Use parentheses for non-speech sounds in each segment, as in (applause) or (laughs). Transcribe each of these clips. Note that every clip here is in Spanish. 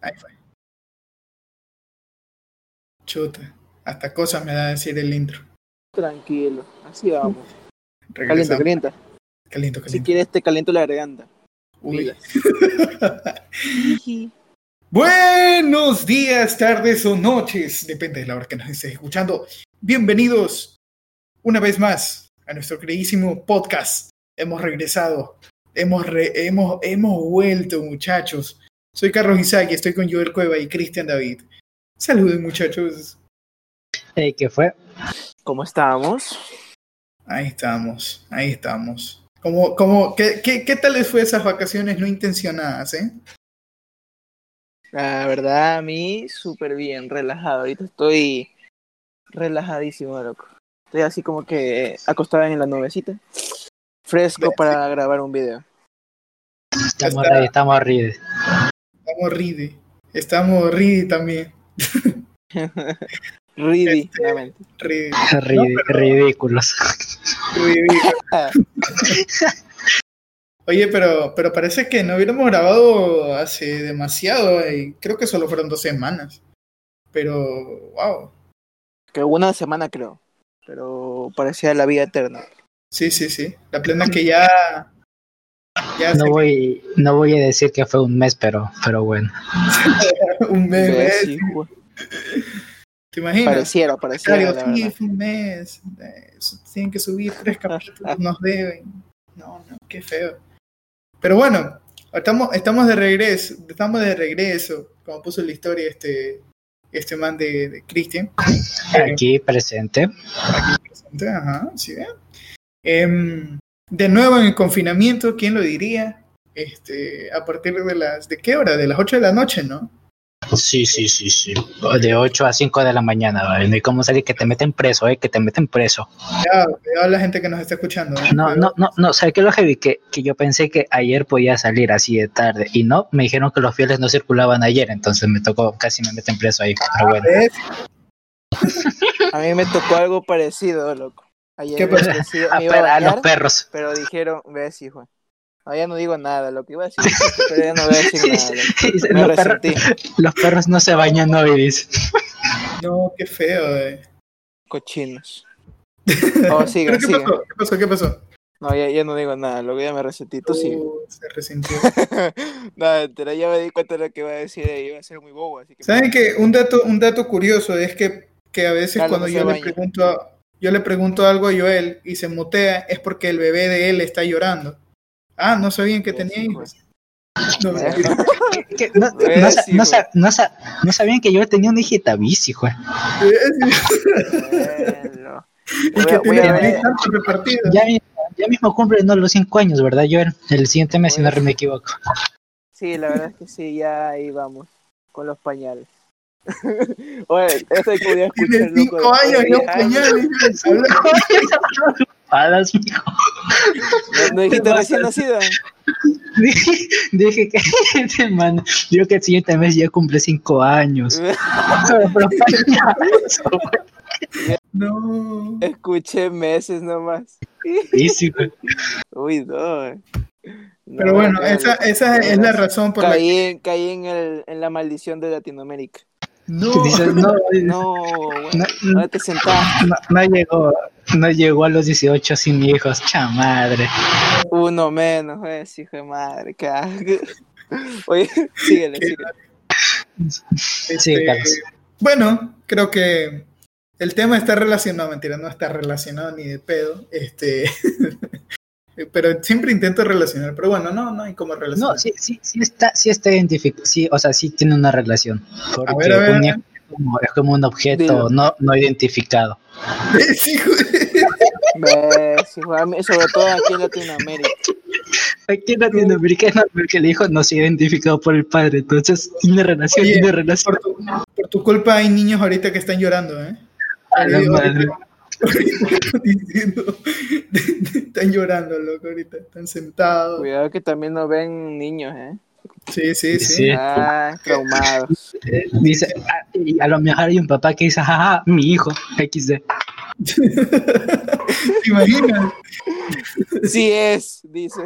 Ahí fue. Chuta. Hasta cosas me da decir el intro. Tranquilo, así vamos. Calienta, calienta. Caliento, Si caliento. quieres te caliento la garganta. Uy. (laughs) Buenos días, tardes o noches, depende de la hora que nos estés escuchando. Bienvenidos una vez más a nuestro queridísimo podcast. Hemos regresado, hemos, re- hemos, hemos vuelto, muchachos. Soy Carlos Isaac y estoy con Joel Cueva y Cristian David. Saluden, muchachos. Ey, ¿Qué fue? ¿Cómo estamos? Ahí estamos, ahí estamos. ¿Cómo, cómo, qué, qué, ¿Qué tal les fue esas vacaciones no intencionadas, eh? La verdad, a mí súper bien, relajado. Ahorita estoy relajadísimo, loco. Estoy así como que acostado en la nubecita. Fresco para grabar un video. Estamos ready, estamos ready. Estamos ridi. Estamos ridi también. (laughs) Ridi, Este- (laughs) no, Ridículos. Ridi. (laughs) Oye, pero, pero parece que no hubiéramos grabado hace demasiado y creo que solo fueron dos semanas. Pero, wow. Que una semana creo. Pero parecía la vida eterna. Sí, sí, sí. La plena es que ya. Ya No voy, no voy a decir que fue un mes, pero, pero bueno. (laughs) un mes. Ves, sí, güey. ¿Te imaginas? Pareciera, pareciera, Claro, la sí, fue un mes. eh, Tienen que subir tres capítulos, nos deben. No, no, qué feo. Pero bueno, estamos, estamos de regreso, estamos de regreso, como puso en la historia este, este man de, de Christian. Aquí presente. Aquí presente, ajá, sí ven. Em, de nuevo en el confinamiento, ¿quién lo diría? Este, a partir de las, ¿de qué hora? De las 8 de la noche, ¿no? Sí, sí, sí, sí. De 8 a 5 de la mañana. ¿vale? No hay cómo salir que te meten preso, eh, que te meten preso. Cuidado, cuidado a la gente que nos está escuchando. ¿eh? No, no, no, no. ¿Sabes qué es lo heavy? Que, que yo pensé que ayer podía salir así de tarde. Y no, me dijeron que los fieles no circulaban ayer. Entonces me tocó, casi me meten preso ahí. Pero bueno. ¿Ves? A mí me tocó algo parecido, loco. Ayer ¿Qué decidí- A, los (laughs) bañar, perros. pero dijeron, ves, hijo. No, ya no digo nada, lo que iba a decir, (laughs) (laughs) pero ya no voy a decir nada. Me los, perros, resentí, los perros no se bañan hoy, dice. No, qué feo, eh. cochinos. Oh, sigue, ¿Pero qué sigue. pasó? ¿Qué pasó? ¿Qué pasó? No, ya, ya no digo nada, lo que ya me resentí. Tú sigue. Uh, se resintió. Nada, pero ya me di cuenta de lo que iba a decir y iba a ser muy bobo, así que... ¿Saben que un dato, un dato curioso es que, que a veces Carlos cuando no yo le pregunto a- yo le pregunto algo a Joel y se mutea es porque el bebé de él está llorando. Ah, no sabían que tenía hijos. No, sabían que yo tenía una hijita bici, güey. Bueno. y que tiene repartido. Ya mismo cumple ¿no? los cinco años, ¿verdad, Joel? El siguiente mes, si no me equivoco. Sí, la verdad es que sí, ya ahí vamos, con los pañales. (laughs) Oye, eso hay que escuchar, Tiene loco, cinco años y diez no pañales. Habla- Palas, (laughs) mijo. ¿No, no dijiste recién nacida? Dije, dije que, (laughs) este man, digo que el siguiente mes ya cumple cinco años. No. Escuché meses nomás. Sí, sí, güey. Uy, no. No, Pero bueno, no, esa, no, esa no, es la razón por la que Caí, en, caí en, el, en la maldición de Latinoamérica. No. (laughs) Dices, no, No, güey. no, no, te sentás. no, no llegó, no llegó a los 18 sin hijos, chamadre. Uno menos, es hijo de madre. asco. (laughs) Oye, síguele, síguele. Sí, Este, bueno, creo que el tema está relacionado, mentira, no está relacionado ni de pedo, este, (laughs) pero siempre intento relacionar, pero bueno, no, no hay cómo relacionar. No, sí, sí, sí está, sí está identificado, sí, o sea, sí tiene una relación. Porque ver, a ver, un a ver. es como, es como un objeto no, no identificado. (laughs) Sí, sobre todo aquí en Latinoamérica. Aquí en Latinoamérica no, porque el hijo no se ha identificado por el padre, entonces tiene relación, Oye, tiene relación. por, tu, por tu culpa hay niños ahorita que están llorando, ¿eh? A la Ahorita- madre. Ahorita diciendo, están llorando, loco, ahorita, están sentados. Cuidado que también nos ven niños, ¿eh? Sí, sí, sí. Sí. Ah, traumados. Eh, Dice, ah, y a lo mejor hay un papá que dice, jaja, mi hijo, XD. (laughs) ¿Te imaginas? Sí es, dice.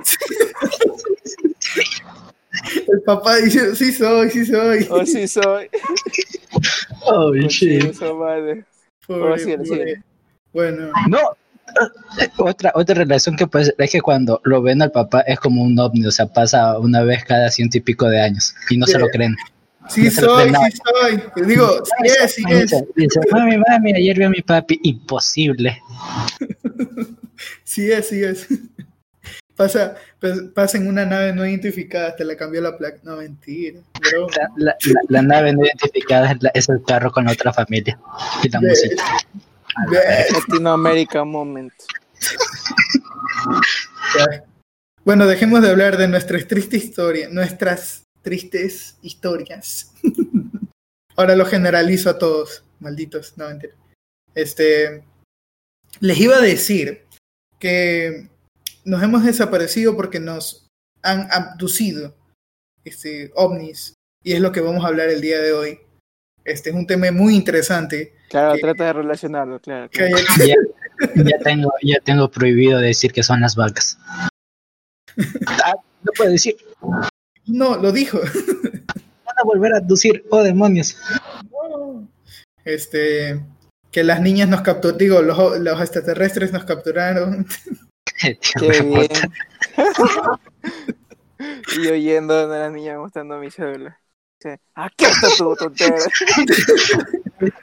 El papá dice, sí soy, sí soy. Oh, sí soy. Oh, Oh, shit. sí, eso vale. Pobre, Oh, pobre. síguele. Bueno, No. eh, Otra, otra relación que puede ser es que cuando lo ven al papá es como un ovni, o sea, pasa una vez cada ciento y pico de años y no se lo creen. sí No soy, creen sí soy. Te digo, sí es, sí es. Dice, mami, mami, ayer vi a mi papi, imposible. Sí es, sí es. Pasa, pasa en una nave no identificada, hasta le cambió la placa. No, mentira. Bro. La, la- la- la nave no identificada es, la- es el carro con la otra familia y la música. Latinoamérica Moment. Bueno, dejemos de hablar de nuestras tristes historias, nuestras tristes historias. (laughs) Ahora lo generalizo a todos, malditos, no mentira. Este, les iba a decir que nos hemos desaparecido porque nos han abducido este, ovnis y es lo que vamos a hablar el día de hoy. Este es un tema muy interesante. Claro, Que- trata de relacionarlo, claro. Ya, (laughs) ya tengo, ya tengo prohibido decir que son las vacas. Ah, no puedo decir, van no, lo dijo. a volver a aducir, oh demonios. Este, que las niñas nos capturaron, digo, los, los extraterrestres nos capturaron. (laughs) Qué bien. (laughs) y oyendo a la niña mostrando mi cédula. Dice, Aquí está tu tontera. (laughs)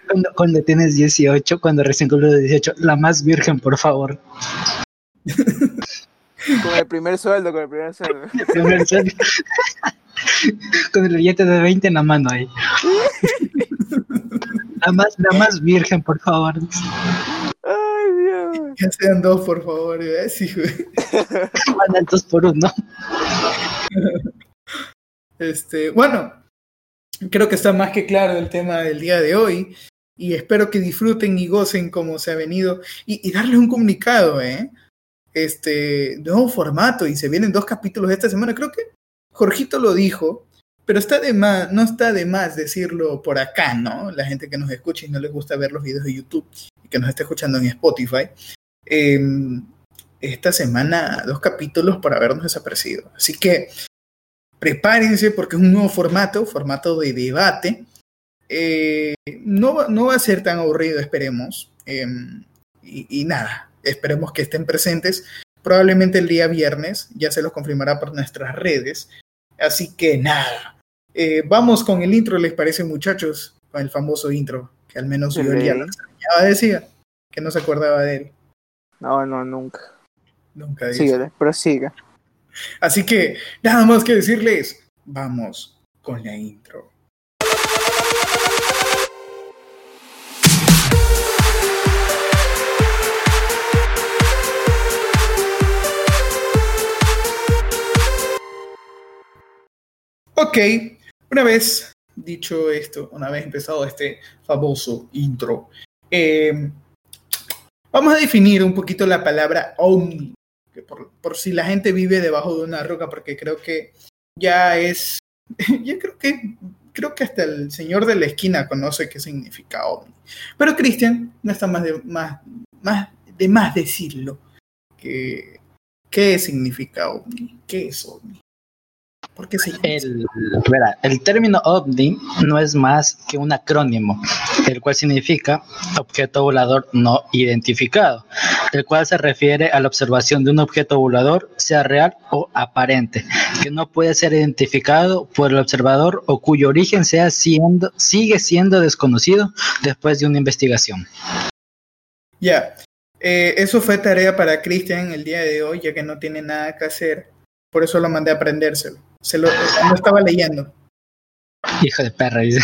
Cuando, cuando tienes 18, cuando recién cumples 18, la más virgen, por favor. Con el primer sueldo, con el primer sueldo. (laughs) El primer sueldo. Con el billete de 20 en la mano ahí. La más, la más virgen, por favor. Ay, Dios. Ya sean dos, por favor. ¿eh? Sí, güey. Van al dos por uno. Este, bueno, creo que está más que claro el tema del día de hoy. Y espero que disfruten y gocen como se ha venido. Y, y darles un comunicado, ¿eh? Este, nuevo formato. Y se vienen dos capítulos esta semana. Creo que Jorgito lo dijo. Pero está de más, no está de más decirlo por acá, ¿no? La gente que nos escucha y no les gusta ver los videos de YouTube y que nos está escuchando en Spotify. Eh, esta semana dos capítulos por habernos desaparecido. Así que prepárense porque es un nuevo formato, formato de debate. Eh, no, va- no va a ser tan aburrido, esperemos. Eh, y, y nada, esperemos que estén presentes. Probablemente el día viernes, ya se los confirmará por nuestras redes. Así que nada, Eh, vamos con el intro, ¿les parece muchachos? Con el famoso intro, que al menos yo ya lo extrañaba, decía, que no se acordaba de él. No, no, nunca. Nunca. Síguele, prosiga. Así que nada más que decirles, vamos con la intro. Ok, una vez dicho esto, una vez empezado este famoso intro, eh, vamos a definir un poquito la palabra ovni por, si la gente vive debajo de una roca, porque creo que ya es, (laughs) ya creo que, creo que hasta el señor de la esquina conoce qué significa ovni. Pero Cristian, no está más de más, más de más decirlo. Que, ¿Qué significa ovni? ¿Qué es ovni? ¿Por qué se llama así? El, verá, el término ovni no es más que un acrónimo, el cual significa objeto volador no identificado, el cual se refiere a la observación de un objeto volador, sea real o aparente, que no puede ser identificado por el observador o cuyo origen sea siendo, sigue siendo desconocido después de una investigación. Ya, eh, eso fue tarea para Cristian el día de hoy, ya que no tiene nada que hacer. Por eso lo mandé a aprendérselo. Se lo, lo estaba leyendo. Hijo de perra, dice.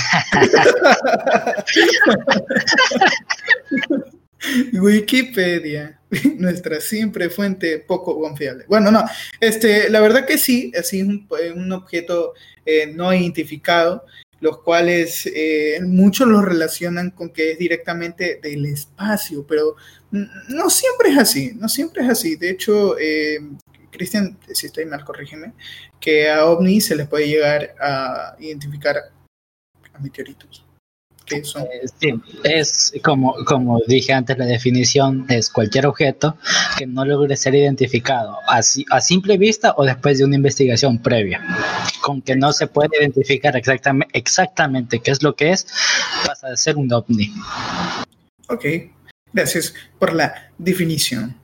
(laughs) Wikipedia, nuestra siempre fuente poco confiable. Bueno, no, este, la verdad que sí, así es un, un objeto eh, no identificado, los cuales eh, muchos lo relacionan con que es directamente del espacio, pero mm, no siempre es así, no siempre es así. De hecho, eh, Cristian, si estoy mal, corrígeme, que a ovnis se les puede llegar a identificar a meteoritos. que son. Eh, sí, es como, como dije antes, la definición es cualquier objeto que no logre ser identificado así, a simple vista o después de una investigación previa. Con que no se puede identificar exactamente, exactamente qué es lo que es, pasa de ser un ovni. Ok, gracias por la definición.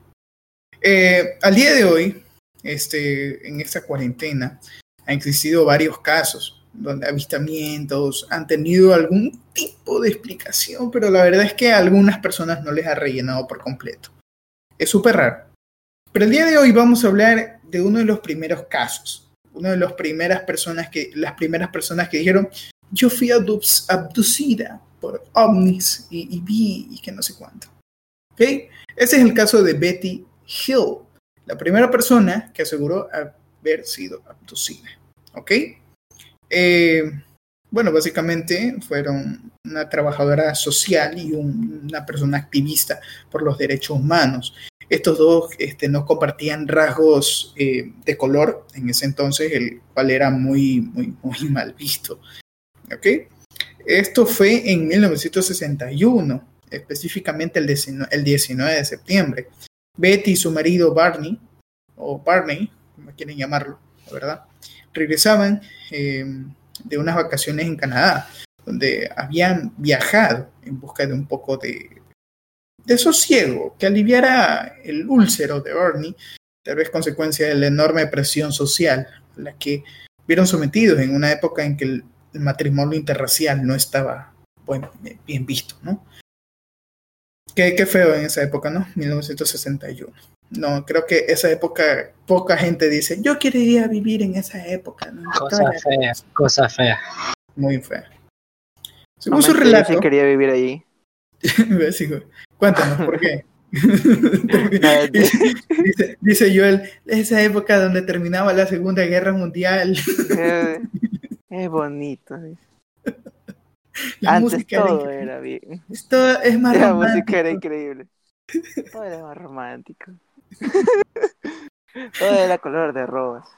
Eh, al día de hoy, este, en esta cuarentena, han existido varios casos donde avistamientos han tenido algún tipo de explicación, pero la verdad es que a algunas personas no les ha rellenado por completo. Es súper raro. Pero el día de hoy vamos a hablar de uno de los primeros casos, una de las primeras personas que, las primeras personas que dijeron, yo fui abducida por ovnis y, y vi y que no sé cuánto. ¿Okay? Ese es el caso de Betty Hill, la primera persona que aseguró haber sido abducida. ¿Ok? Eh, bueno, básicamente fueron una trabajadora social y un, una persona activista por los derechos humanos. Estos dos este, no compartían rasgos eh, de color en ese entonces, el cual era muy, muy, muy mal visto. ¿Ok? Esto fue en 1961, específicamente el 19, el 19 de septiembre. Betty y su marido Barney, o Barney, como quieren llamarlo, la verdad, regresaban eh, de unas vacaciones en Canadá, donde habían viajado en busca de un poco de, de sosiego, que aliviara el úlcero de Bernie, tal vez consecuencia de la enorme presión social a la que vieron sometidos en una época en que el, el matrimonio interracial no estaba bueno, bien visto, ¿no? Qué, qué feo en esa época, ¿no? 1961. No, creo que esa época poca gente dice, yo quería vivir en esa época. ¿no? Cosa fea, cosa fea. Muy fea. Según su Realmente yo relato, sí quería vivir allí. (laughs) Cuéntanos por qué. (laughs) (laughs) Dice, dice Joel, esa época donde terminaba la Segunda Guerra Mundial, Es bonito. La Antes música era todo era bien. Esto es más La música era romántico. increíble. (laughs) Todo era más romántico. (laughs) Todo era color de rosas.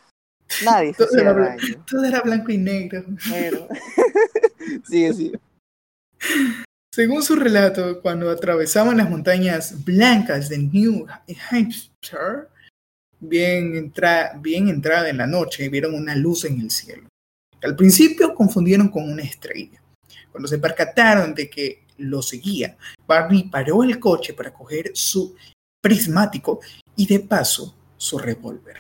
Nadie se Todo era, daño. todo era blanco y negro. Pero... Sigue, sigue. Según su relato, cuando atravesaban las montañas blancas de New Hampshire, bien, entra- bien entrada en la noche, vieron una luz en el cielo. Al principio confundieron con una estrella. Cuando se percataron de que lo seguía, Barney paró el coche para coger su prismático y de paso su revólver.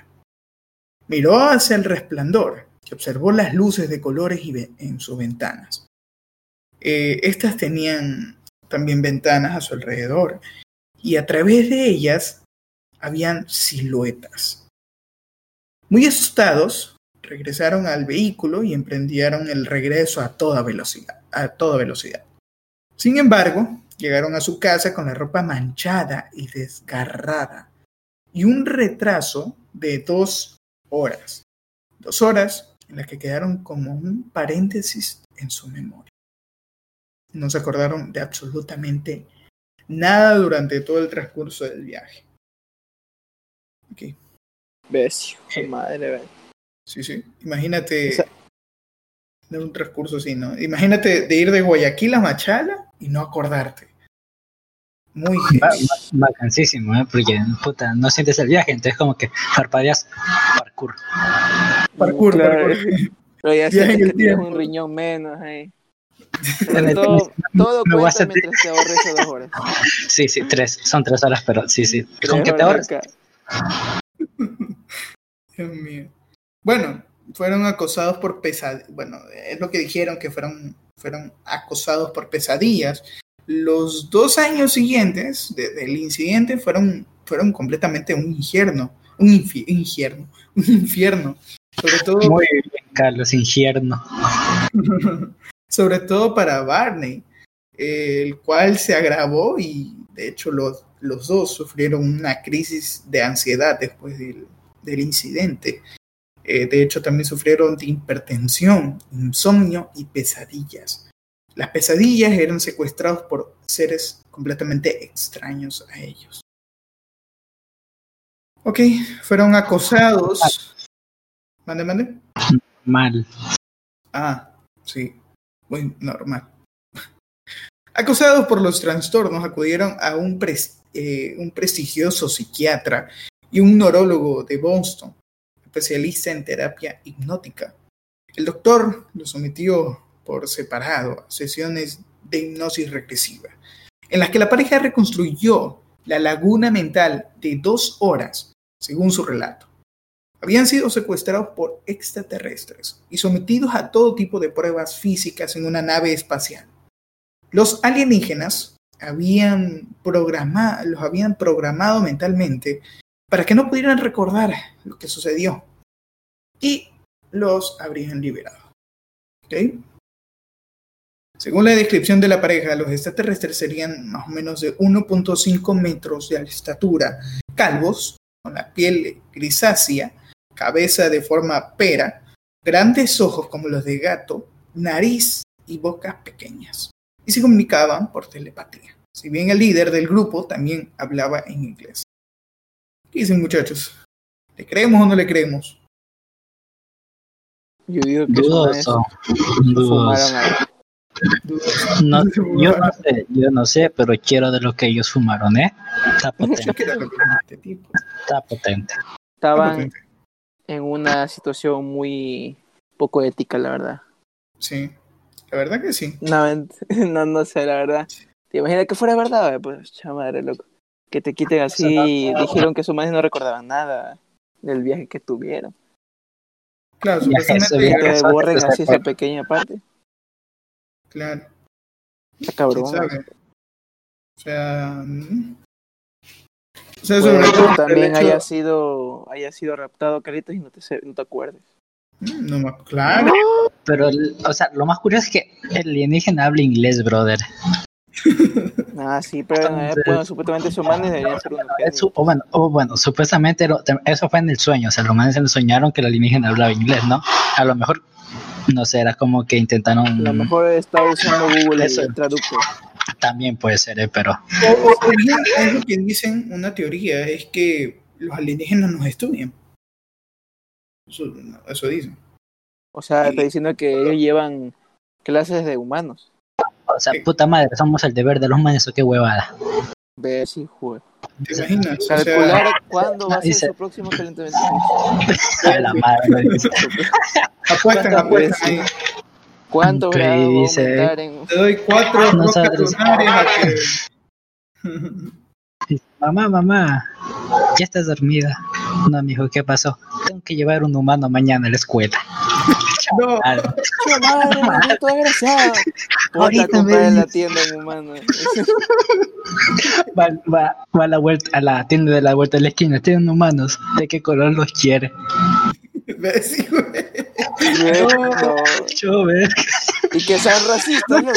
Miró hacia el resplandor y observó las luces de colores en sus ventanas. Eh, estas tenían también ventanas a su alrededor y a través de ellas habían siluetas. Muy asustados, regresaron al vehículo y emprendieron el regreso a toda velocidad. A toda velocidad. Sin embargo, llegaron a su casa con la ropa manchada y desgarrada y un retraso de dos horas. Dos horas en las que quedaron como un paréntesis en su memoria. No se acordaron de absolutamente nada durante todo el transcurso del viaje. Ok, Besio. Madre, sí, sí. Imagínate de un transcurso así, ¿no? Imagínate de ir de Guayaquil a Machala y no acordarte. Muy Vacancísimo, ¿eh? Porque, puta, no sientes el viaje, entonces como que parpadeas parkour. Parkour, Claro. parkour. Pero ya (laughs) Viaje sientes en que el tienes tiempo. un riñón menos ahí. (laughs) En Pero el- todo, todo me voy a cuenta mientras te ahorres esas dos horas. (laughs) Sí, sí, tres, son tres horas, pero sí, sí. Con que te horas ahorres. Dios mío. Bueno, fueron acosados por pesadillas. Bueno, es lo que dijeron que fueron, fueron acosados por pesadillas. Los dos años siguientes de- del incidente fueron, fueron completamente un infierno. Un infi- infierno. (laughs) Un infierno. Sobre todo, Muy bien, Carlos, infierno. (laughs) sobre todo para Barney, eh, el cual se agravó y de hecho los, los dos sufrieron una crisis de ansiedad después del, del incidente. Eh, de hecho, también sufrieron de hipertensión, insomnio y pesadillas. Las pesadillas eran secuestrados por seres completamente extraños a ellos. Ok, fueron acosados. Mande, mande. Mal. Ah, sí, muy normal. Acosados por los trastornos, acudieron a un, eh, un prestigioso psiquiatra y un neurólogo de Boston, especialista en terapia hipnótica. El doctor lo sometió por separado a sesiones de hipnosis regresiva, en las que la pareja reconstruyó la laguna mental de dos horas, según su relato. Habían sido secuestrados por extraterrestres y sometidos a todo tipo de pruebas físicas en una nave espacial. Los alienígenas los habían programado mentalmente para que no pudieran recordar lo que sucedió y los habrían liberado. Según la descripción de la pareja, los extraterrestres serían más o menos de 1.5 metros de estatura, calvos, con la piel grisácea, cabeza de forma pera, grandes ojos como los de gato, nariz y bocas pequeñas. Y se comunicaban por telepatía. Si bien el líder del grupo también hablaba en inglés. ¿Qué dicen muchachos? ¿Le creemos o no le creemos? Yo digo que Dudoso. Dudoso. No, yo no sé, yo no sé, pero quiero de lo que ellos fumaron, ¿eh? Está potente. Está potente. Estaban en una situación muy poco ética, la verdad. Sí, la verdad que sí. No, (laughs) no, no sé, la verdad. ¿Te imaginas que fuera verdad? Pues, chamadre, loco. Que te quiten así. Dijeron que su madre no recordaban nada del viaje que tuvieron. Claro, supuestamente. Que te borren así esa pequeña parte. Claro. Está cabrón. O sea. O sea, sobre todo también haya sido haya sido raptado Carlitos y no te no te acuerdes. No, no, claro. Pero, o sea, lo más curioso es que el alienígena habla inglés, brother. (laughs) Ah, sí, pero Entonces, bueno, supuestamente los humanos deberían ser unos o bueno, o bueno, supuestamente lo, eso fue en el sueño, o sea, los humanos se soñaron que el alienígena hablaba inglés, ¿no? A lo mejor, no sé, era como que intentaron... A lo mejor estaba usando Google eso. el traductor. También puede ser, ¿eh? pero... O, o bien, es lo que dicen, una teoría, es que los alienígenas nos estudian. Eso, eso dicen. O sea, está diciendo que ellos llevan clases de humanos. O sea, puta madre, somos el deber de los humanos, o qué huevada. Ve, sí, juez. ¿Te imaginas? Calcular o sea, (laughs) cuándo va a ser su próximo calentamiento. (laughs) A la madre. apuestan, apuestan ahí. ¿Cuánto grados dice, va a en... Te doy cuatro rocas lunares a que... (laughs) Mamá, mamá, ya estás dormida. No, mijo, ¿qué pasó? Tengo que llevar un humano mañana a la escuela. No, madre, madre, desgraciada. Ahorita comprar en la tienda humano. Va, va, va a la vuelta a la tienda de la vuelta de la esquina. Tienen humanos. ¿De qué color los quiere? Güey. No, Yo. Y que sean racistas, loco.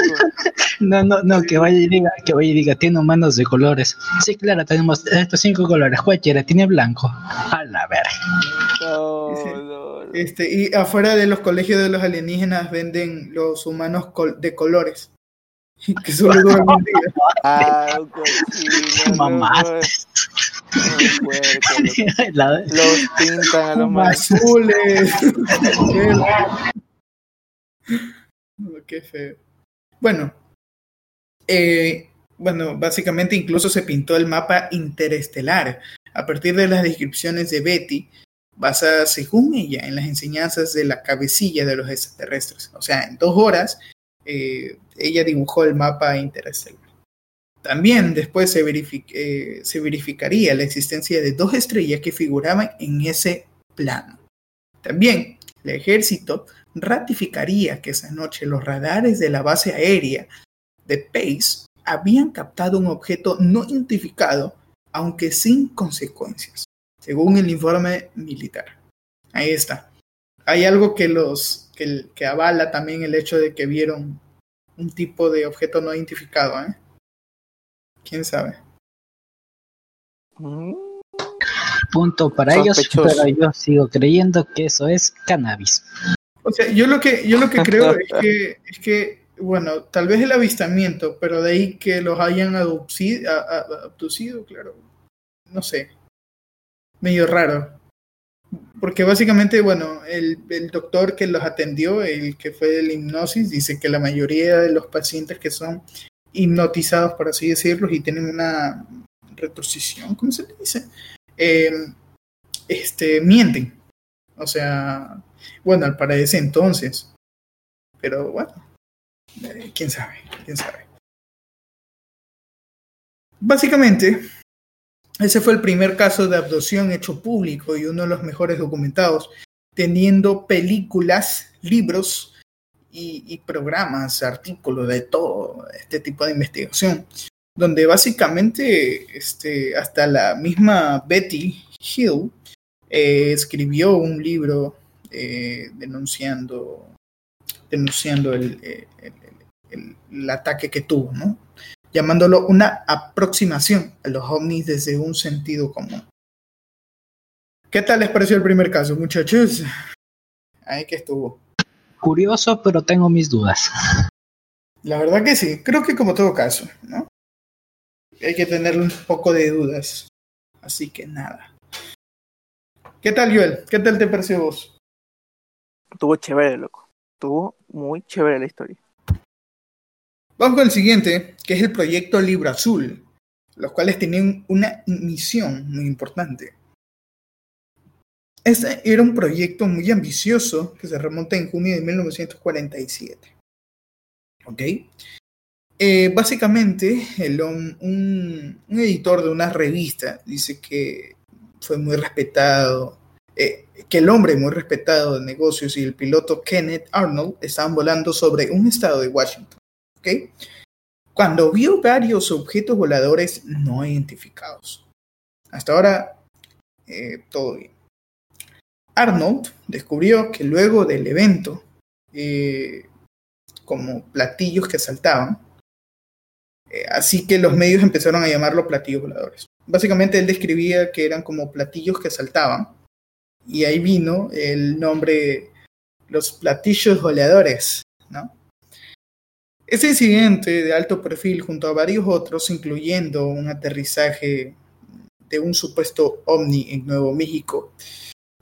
No, no, no, que vaya y diga, que vaya y diga, tiene humanos de colores. Sí, claro, tenemos estos cinco colores. ¿Cuál quiere? Tiene blanco. A la verga. Este, y afuera de los colegios de los alienígenas venden los humanos col de colores. (laughs) Que solo duran un día. Ah. Mamá. Los pintan a los más. azules. (laughs) Qué feo. Bueno, eh, bueno, básicamente incluso se pintó el mapa interestelar a partir de las descripciones de Betty, basadas según ella en las enseñanzas de la cabecilla de los extraterrestres. O sea, en dos horas eh, ella dibujó el mapa interestelar. También después se, verific eh, se verificaría la existencia de dos estrellas que figuraban en ese plano. También el ejército ratificaría que esa noche los radares de la base aérea de Pace habían captado un objeto no identificado, aunque sin consecuencias, según el informe militar. Ahí está. Hay algo que los que, que avala también el hecho de que vieron un tipo de objeto no identificado, ¿eh? ¿Quién sabe? Mm, Punto para ellos, pero yo sigo creyendo que eso es cannabis. O sea, yo lo que, yo lo que creo (laughs) es que, es que, bueno, tal vez el avistamiento, pero de ahí que los hayan abducido claro, no sé, medio raro. Porque básicamente, bueno, el, el doctor que los atendió, el que fue de la hipnosis, dice que la mayoría de los pacientes que son hipnotizados, por así decirlo, y tienen una retrocesión, ¿cómo se le dice? Eh, este, mienten. O sea, bueno, para ese entonces. Pero bueno, eh, quién sabe, quién sabe. Básicamente, ese fue el primer caso de abducción hecho público y uno de los mejores documentados, teniendo películas, libros y, programas, artículos de todo este tipo de investigación, donde básicamente este, hasta la misma Betty Hill eh, escribió un libro eh, denunciando, denunciando el, el, el, el, ataque que tuvo, ¿no? Llamándolo una aproximación a los ovnis desde un sentido común. ¿Qué tal les pareció el primer caso, muchachos? Ahí que estuvo. Curioso, pero tengo mis dudas. La verdad que sí, creo que como todo caso, ¿no? Hay que tener un poco de dudas. Así que nada. ¿Qué tal, Joel? ¿Qué tal te pareció vos? Estuvo chévere, loco. Estuvo muy chévere la historia. Vamos con el siguiente, que es el proyecto Libro Azul, los cuales tenían una misión muy importante. Este era un proyecto muy ambicioso que se remonta en junio de 1947. ¿Ok? Eh, básicamente, el, un, editor de una revista dice que fue muy respetado, eh, que el hombre muy respetado de negocios y el piloto Kenneth Arnold estaban volando sobre un estado de Washington. ¿Okay? Cuando vio varios objetos voladores no identificados. Hasta ahora, eh, todo bien. Arnold descubrió que luego del evento, eh, como platillos que saltaban, eh, así que los medios empezaron a llamarlo platillos voladores. Básicamente él describía que eran como platillos que saltaban, y ahí vino el nombre los platillos voladores, ¿no? Ese incidente de alto perfil junto a varios otros, incluyendo un aterrizaje de un supuesto ovni en Nuevo México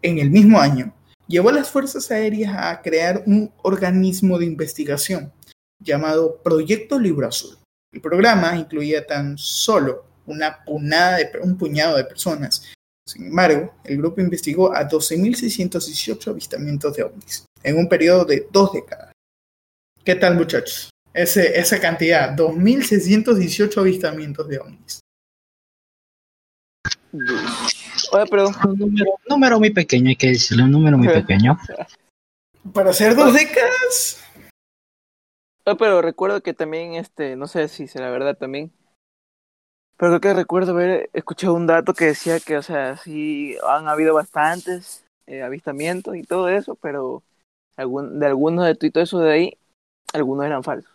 en el mismo año, llevó a las Fuerzas Aéreas a crear un organismo de investigación llamado Proyecto Libro Azul. El programa incluía tan solo un puñado de personas. Sin embargo, el grupo investigó a 12.618 avistamientos de ovnis en un periodo de dos décadas. ¿Qué tal, muchachos? Ese, esa cantidad, 2.618 avistamientos de ovnis. Oye, pero... Un número, un número muy pequeño, hay que decirle, un número muy pequeño. Para hacer dos décadas. Oye, pero recuerdo que también, este, no sé si será verdad también, pero creo que recuerdo haber escuchado un dato que decía que, o sea, sí han habido bastantes eh, avistamientos y todo eso, pero algún, de algunos de todo eso de ahí, algunos eran falsos.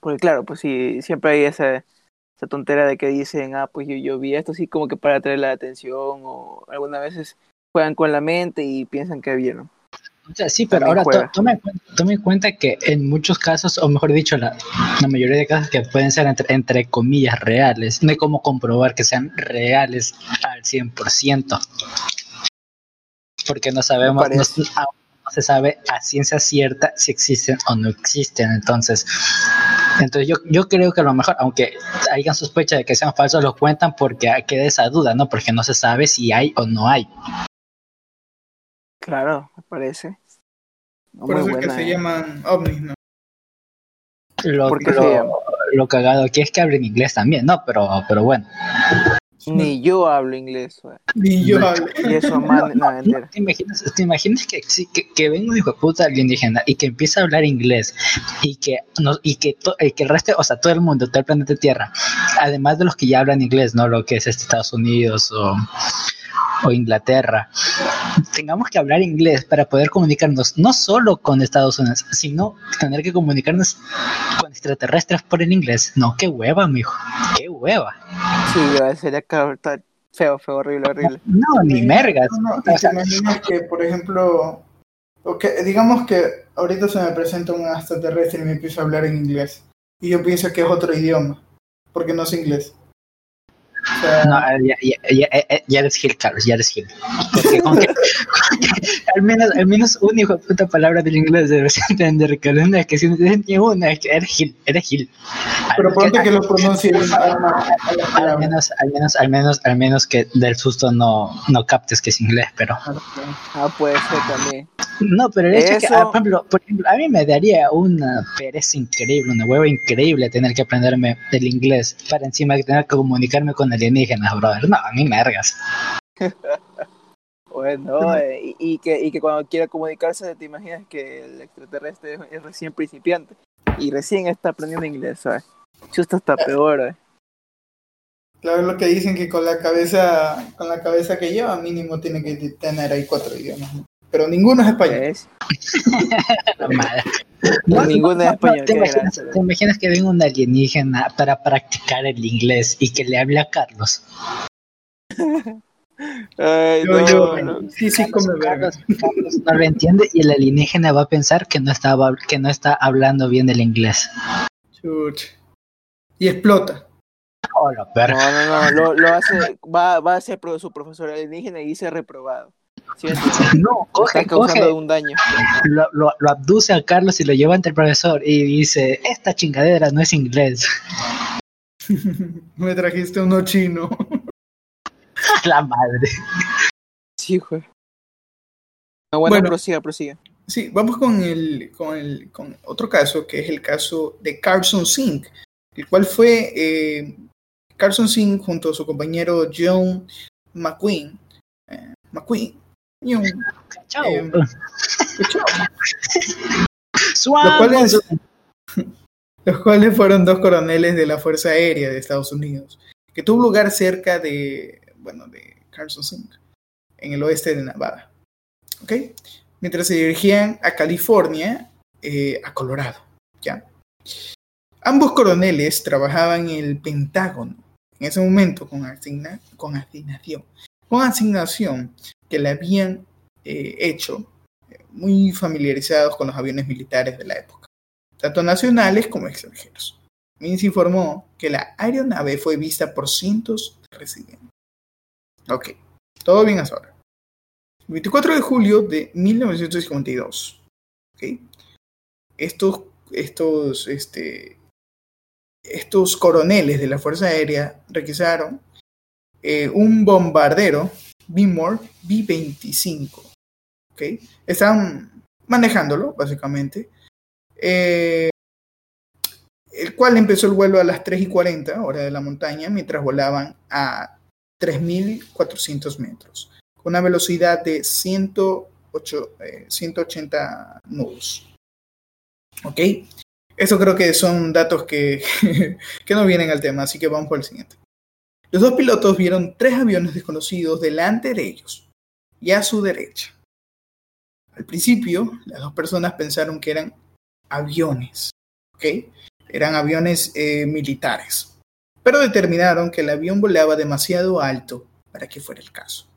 Porque claro, pues sí, siempre hay esa, esa tontera de que dicen, ah, pues yo, yo vi esto así como que para atraer la atención, o algunas veces juegan con la mente y piensan que vieron. O sea, sí, pero También ahora to tome, tome, en cuenta que en muchos casos, o mejor dicho, la, la mayoría de casos que pueden ser entre, entre, comillas reales, no hay cómo comprobar que sean reales al 100%. Porque no sabemos, no, no se sabe a ciencia cierta si existen o no existen. Entonces, entonces yo, yo creo que a lo mejor, aunque hayan sospecha de que sean falsos, lo cuentan porque queda esa duda, ¿no? Porque no se sabe si hay o no hay. Claro, me parece. No, Por eso es que se eh. llaman ovnis, ¿no? Lo, lo, lo, cagado aquí es que hablen inglés también, ¿no? Pero, pero bueno. Ni yo hablo inglés. Ni yo hablo. Y eso (laughs) más no, no, ¿Te imaginas, ¿Te imaginas que, que, que venga un hijo de puta alienígena y que empieza a hablar inglés y que, no, y que, to, y que el resto, o sea, todo el mundo, todo el planeta Tierra, además de los que ya hablan inglés, ¿no? Lo que es Estados Unidos o o Inglaterra, tengamos que hablar inglés para poder comunicarnos no solo con Estados Unidos, sino tener que comunicarnos con extraterrestres por el inglés. No, qué hueva, mijo, qué hueva. Sí, sería feo, feo, horrible, horrible. No, ni mergas. No, no, o sea, que, por ejemplo, okay, digamos que ahorita se me presenta un extraterrestre y me empieza a hablar en inglés. Y yo pienso que es otro idioma, porque no es inglés. O sea, No, ya, ya, ya, ya- ya eres Gil, Carlos, ya eres Gil. Porque con que- (laughs) con que al, menos, al menos una hijo de puta palabra del inglés debes entender, es que si no tienes ni una, es que eres Gil, eres Gil. pero ponte que- que lo pronuncie bien. a la al menos, al menos, al menos, al menos que del susto no, no captes que es inglés, pero. Ah, puede ser también. No, pero el hecho que, Eso- ah, por ejemplo, por ejemplo, a mí me daría una pereza increíble, una hueva increíble tener que aprenderme el inglés para encima de tener que comunicarme con alienígenas, brother. No, a mí me vergas. (laughs) Bueno, eh, y, y que, y que cuando quiera comunicarse, te imaginas que el extraterrestre es, es recién principiante y recién está aprendiendo inglés, ¿sabes? Justo está peor, ¿eh? Claro, lo que dicen que con la cabeza, con la cabeza que lleva, mínimo tiene que tener ahí cuatro idiomas. ¿no? Pero ninguno es español. (laughs) Madre. Ninguno es español, ¿te, imaginas, gracia. te imaginas que venga un alienígena para practicar el inglés y que le hable a Carlos? Ay, Yo, no, yo, no. sí, sí, come verga. Carlos, Carlos no lo entiende y el alienígena va a pensar que no, estaba, que no está hablando bien el inglés. Chuch. Y explota. Oh. No, no, no, lo, lo hace, va, va a ser su profesor alienígena y dice reprobado. (laughs) No, coge, Está causando coge, un daño. lo, lo, lo abduce a Carlos y lo lleva ante el profesor y dice, esta chingadera no es inglés. (laughs) Me trajiste uno chino. (laughs) la madre. Sí, güey. No, bueno, Bueno. prosiga, prosiga. Sí, vamos con el, con el con otro caso, que es el caso de Carson Singh, el cual fue eh, Carson Singh junto a su compañero John McQueen. eh, McQueen. Chao. Eh, chao. Los cuales, (laughs) los cuales fueron dos coroneles de la Fuerza Aérea de Estados Unidos, que tuvo lugar cerca de, bueno, de Carson Singh, en el oeste de Nevada. ¿Ok? Mientras se dirigían a California, eh, a Colorado. ¿Ya? Ambos coroneles trabajaban en el Pentágono en ese momento con, asigna- con asignación, con asignación que le habían eh, hecho eh, muy familiarizados con los aviones militares de la época, tanto nacionales como extranjeros. Se informó que la aeronave fue vista por cientos de residentes. Ok, todo bien hasta ahora. El 24 de julio de 1952, ¿ok? estos, estos, este, estos coroneles de la Fuerza Aérea requisaron eh, un bombardero Bimor B-25. ¿ok? Estaban manejándolo, básicamente. eh, el cual empezó el vuelo a las 3 y 40 hora de la montaña, mientras volaban a 3.400 metros, con una velocidad de 108, eh, 180 nudos. ¿Ok? Eso creo que son datos que, (laughs) que no vienen al tema, así que vamos por el siguiente. Los dos pilotos vieron tres aviones desconocidos delante de ellos y a su derecha. Al principio, las dos personas pensaron que eran aviones, ¿ok? Eran aviones eh, militares, pero determinaron que el avión volaba demasiado alto para que fuera el caso.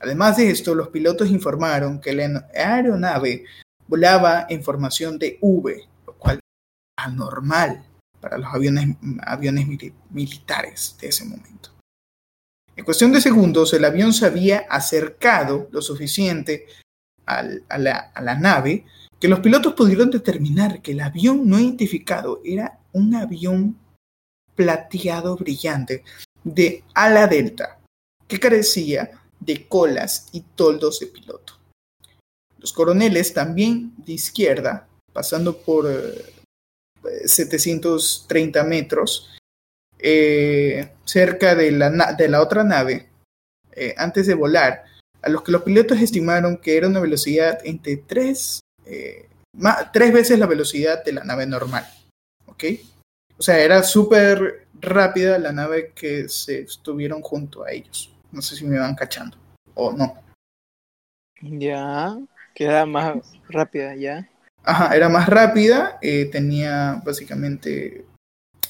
Además de esto, los pilotos informaron que la aeronave volaba en formación de V, lo cual es anormal para los aviones, aviones mili- militares de ese momento. En cuestión de segundos, el avión se había acercado lo suficiente al- a, la, a la nave que los pilotos pudieron determinar que el avión no identificado era un avión plateado brillante de ala delta que carecía de colas y toldos de piloto. Los coroneles también de izquierda, pasando por eh, 730 metros, eh, cerca de la, de la otra nave, eh, antes de volar, a los que los pilotos estimaron que era una velocidad entre tres, eh, ma- tres veces la velocidad de la nave normal. ¿Ok? O sea, era súper rápida la nave que se estuvieron junto a ellos. No sé si me van cachando o no. Ya, queda más rápida, ya. Era más rápida, eh, tenía básicamente,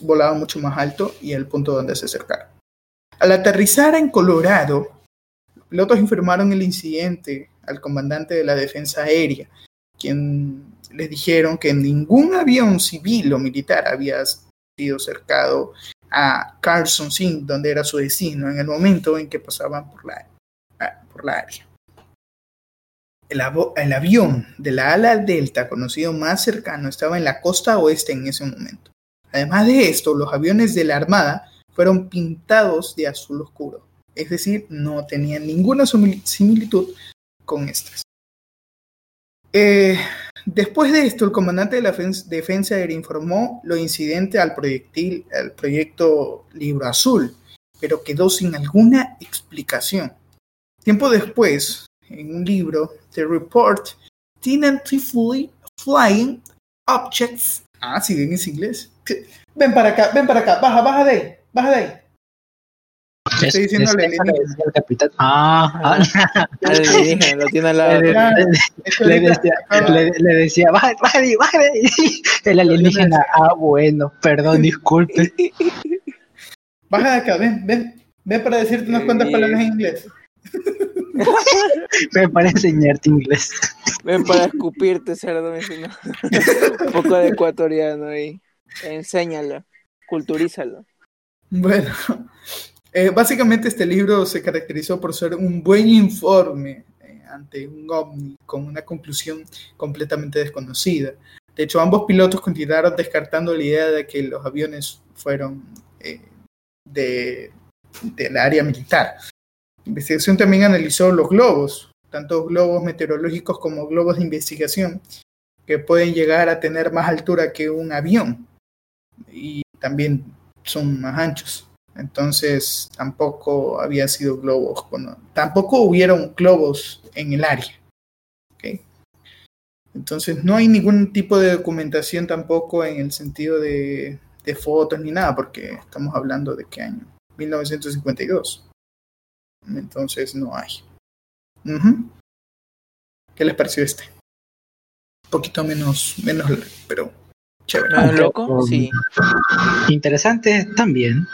volaba mucho más alto y el punto donde se acercaron. Al aterrizar en Colorado, los pilotos informaron el incidente al comandante de la defensa aérea, quien les dijeron que ningún avión civil o militar había sido cercado a Carson Sink, donde era su destino, en el momento en que pasaban por la, por la área. El, avión de la ala delta, conocido más cercano, estaba en la costa oeste en ese momento. Además de esto, los aviones de la Armada fueron pintados de azul oscuro, es decir, no tenían ninguna similitud con estas. Eh, después de esto, el comandante de la Defensa Aérea informó lo incidente al proyectil, al proyecto Libro Azul, pero quedó sin alguna explicación. Tiempo después, en un libro, The Report Tentatively Flying Objects. Ah, sí, en inglés. Ven para acá, ven para acá, baja, baja de ahí, baja de ahí. Estoy diciendo el capitán. Ah, lo tiene al lado. (laughs) Le, decía, le, le decía, baja, baja, baja. El (laughs) alienígena, ah, bueno, perdón, disculpe. Baja de acá, ven, ven. Ven para decirte unas cuantas palabras en inglés. Ven para enseñarte inglés. Ven para escupirte, cerdo, Un poco de ecuatoriano ahí. Enséñalo, culturízalo. Bueno, eh, básicamente este libro se caracterizó por ser un buen informe eh, ante un ovni con una conclusión completamente desconocida. De hecho, ambos pilotos continuaron descartando la idea de que los aviones fueron eh, de, del área militar. Investigación también analizó los globos, tanto globos meteorológicos como globos de investigación, que pueden llegar a tener más altura que un avión y también son más anchos. Entonces tampoco había sido globos, tampoco hubieron globos en el área. Entonces no hay ningún tipo de documentación tampoco en el sentido de, de fotos ni nada, porque estamos hablando de qué año, 1952. Entonces no hay. Uh -huh. ¿Qué les pareció este? Un poquito menos, menos, pero chévere. loco? Sí. Interesante también.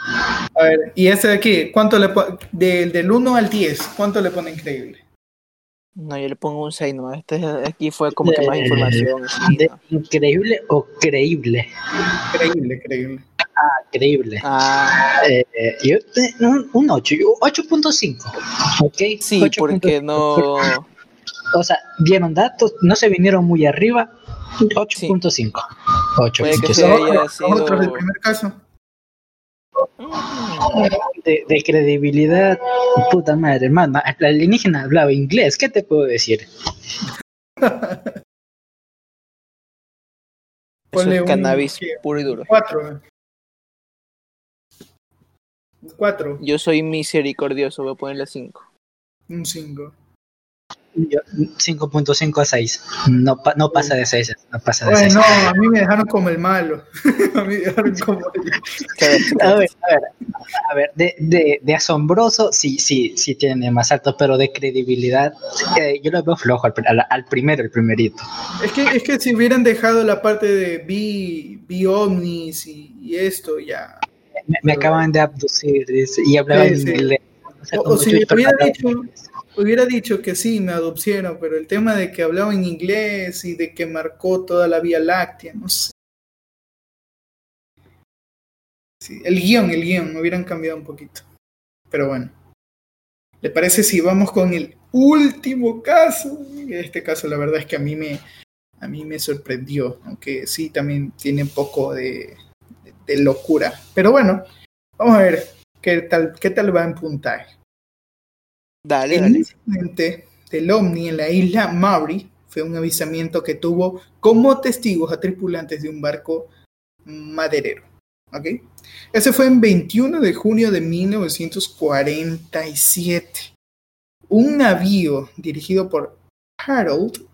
A ver, y este de aquí, ¿cuánto le de, del 1 al 10, cuánto le pone increíble? No, yo le pongo un 6, ¿no? Este aquí fue como que más información. ¿De increíble o creíble? Creíble, creíble. Ah, creíble. Ah. Eh, yo, un, un 8, 8.5. Ok. Sí, 8. porque no. O sea, vieron datos, no se vinieron muy arriba. 8.5. Sí. 8.5. Nosotros el primer caso. De, de, credibilidad, puta madre, hermano. La alienígena hablaba inglés, ¿qué te puedo decir? (laughs) Ponle un cannabis puro y duro. 4. 4. Yo soy misericordioso, voy a ponerle 5. Un 5. 5.5 a 6. No, no pasa de 6. No pasa de Oye, 6. no, a mí me dejaron como el malo. (laughs) a mí me dejaron como el... (laughs) A ver, a ver, a ver de, de, de, asombroso, sí, sí, sí tiene más alto, pero de credibilidad, eh, yo lo veo flojo al, al, al, primero, el primerito. Es que, es que si hubieran dejado la parte de vi, vi ovnis y, y esto, ya. Me, me acaban de abducir y hablaban sí, sí. inglés. O, sea, o, o si hubiera dicho, hubiera dicho que sí, me adopciono, pero el tema de que hablaba en inglés y de que marcó toda la Vía Láctea, no sé. Sí, el guion, el guion, me hubieran cambiado un poquito. Pero bueno. ¿Le parece si vamos con el último caso? Este caso la verdad es que a mí me, a mí me sorprendió, aunque sí también tiene un poco de, de, locura. Pero bueno, vamos a ver qué tal, qué tal va en puntaje. Dale, el dale. incidente del ovni en la isla Maury fue un avisamiento que tuvo como testigos a tripulantes de un barco maderero. ¿okay? Ese fue en 21 de junio de 1947. Un navío dirigido por Harold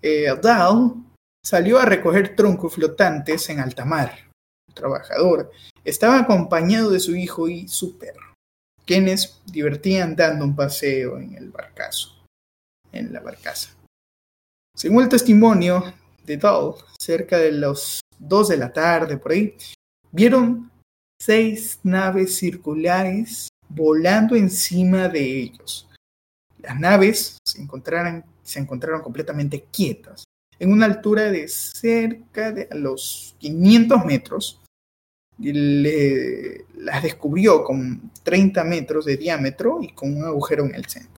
eh, Dahl salió a recoger troncos flotantes en alta mar. El trabajador estaba acompañado de su hijo y su perro quienes divertían dando un paseo en el barcazo, en la barcaza. Según el testimonio de Dahl, cerca de las 2 de la tarde, por ahí, vieron seis naves circulares volando encima de ellos. Las naves se encontraron, se encontraron completamente quietas, en una altura de cerca de los 500 metros, le, las descubrió con 30 metros de diámetro y con un agujero en el centro.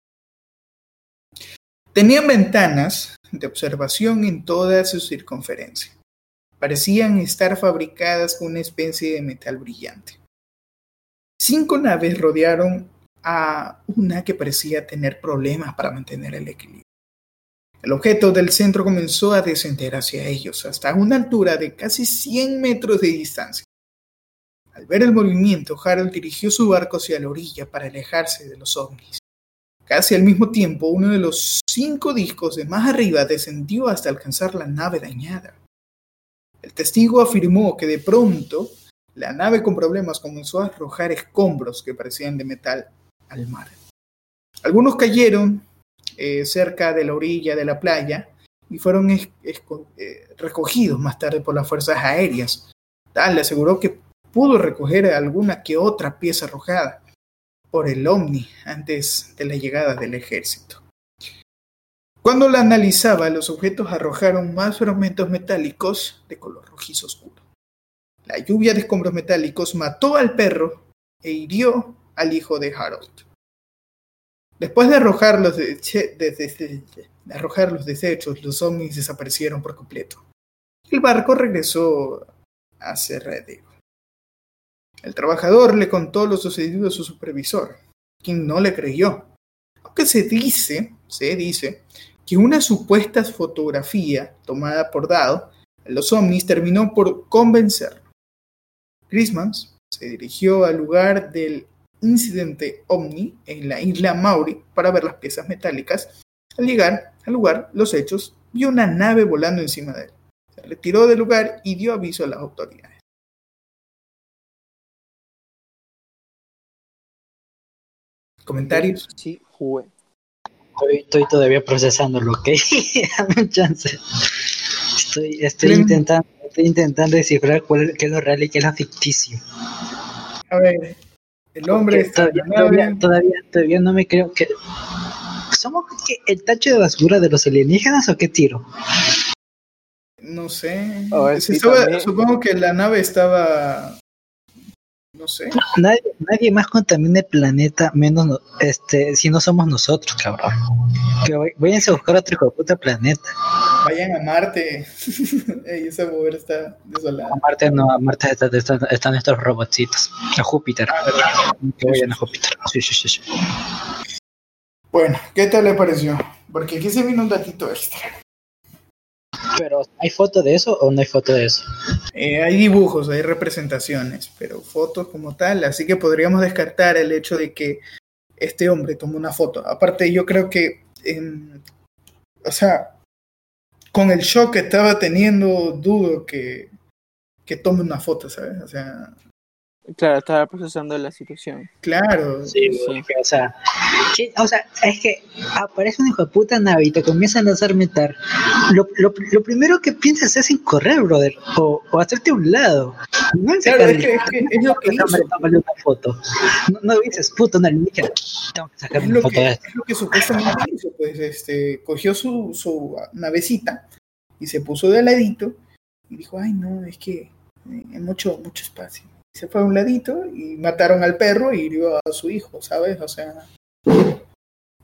Tenían ventanas de observación en toda su circunferencia. Parecían estar fabricadas con una especie de metal brillante. Cinco naves rodearon a una que parecía tener problemas para mantener el equilibrio. El objeto del centro comenzó a descender hacia ellos hasta una altura de casi 100 metros de distancia. Al ver el movimiento, Harold dirigió su barco hacia la orilla para alejarse de los ovnis. Casi al mismo tiempo, uno de los cinco discos de más arriba descendió hasta alcanzar la nave dañada. El testigo afirmó que de pronto la nave con problemas comenzó a arrojar escombros que parecían de metal al mar. Algunos cayeron eh, cerca de la orilla de la playa y fueron eh, recogidos más tarde por las fuerzas aéreas. Tal le aseguró que pudo recoger alguna que otra pieza arrojada por el ovni antes de la llegada del ejército. Cuando la analizaba, los objetos arrojaron más fragmentos metálicos de color rojizo oscuro. La lluvia de escombros metálicos mató al perro e hirió al hijo de Harold. Después de arrojar los, los desechos, los ovnis desaparecieron por completo. El barco regresó a Cerredeo. El trabajador le contó lo sucedido a su supervisor, quien no le creyó. Aunque se dice, se dice, que una supuesta fotografía tomada por Dado en los ovnis terminó por convencerlo. Christmas se dirigió al lugar del incidente ovni en la isla Mauri para ver las piezas metálicas. Al llegar al lugar, los hechos, vio una nave volando encima de él. Se retiró del lugar y dio aviso a las autoridades. ¿Comentarios? Sí, jugué. Estoy, todavía procesando lo que (laughs) dame un chance. Estoy, estoy intentando, estoy intentando descifrar cuál, qué es lo real y qué es lo ficticio. A ver, el hombre todavía, todavía, todavía, no me creo que. ¿Somos el tacho de basura de los alienígenas o qué tiro? No sé. supongo que la nave estaba no sé. Nadie, nadie más contamina el planeta menos este si no somos nosotros, cabrón. Que váyanse a buscar otro puta planeta. Vayan a Marte. (laughs) esa mujer está desolada. A Marte no, a Marte están, estos robotcitos. A Júpiter. Ah, que vayan a Júpiter. Sí, sí, sí, Bueno, ¿qué tal le pareció? Porque aquí se vino un datito extra. Pero, ¿hay foto de eso o no hay foto de eso? Eh, hay dibujos, hay representaciones, pero fotos como tal, así que podríamos descartar el hecho de que este hombre tomó una foto. Aparte, yo creo que, o sea, con el shock que estaba teniendo, dudo que, que tome una foto, ¿sabes? O sea, Claro, estaba procesando la situación. Claro. Sí, o sea, o sea, es que aparece un hijo de puta nave y te comienzan a lanzar metal. Lo, lo, lo, primero que piensas es en correr, brother, o, o hacerte a un lado. No es, claro, es, que, es, que, es lo que hizo. Una foto. No, no dices, puta, una alienígena. Tengo que sacar una foto que, de esto. Es lo que supuestamente (laughs) hizo, pues, este, cogió su, su navecita y se puso de ladito y dijo, ay, no, es que hay mucho, mucho espacio se fue a un ladito y mataron al perro y hirió a su hijo, ¿sabes? O sea,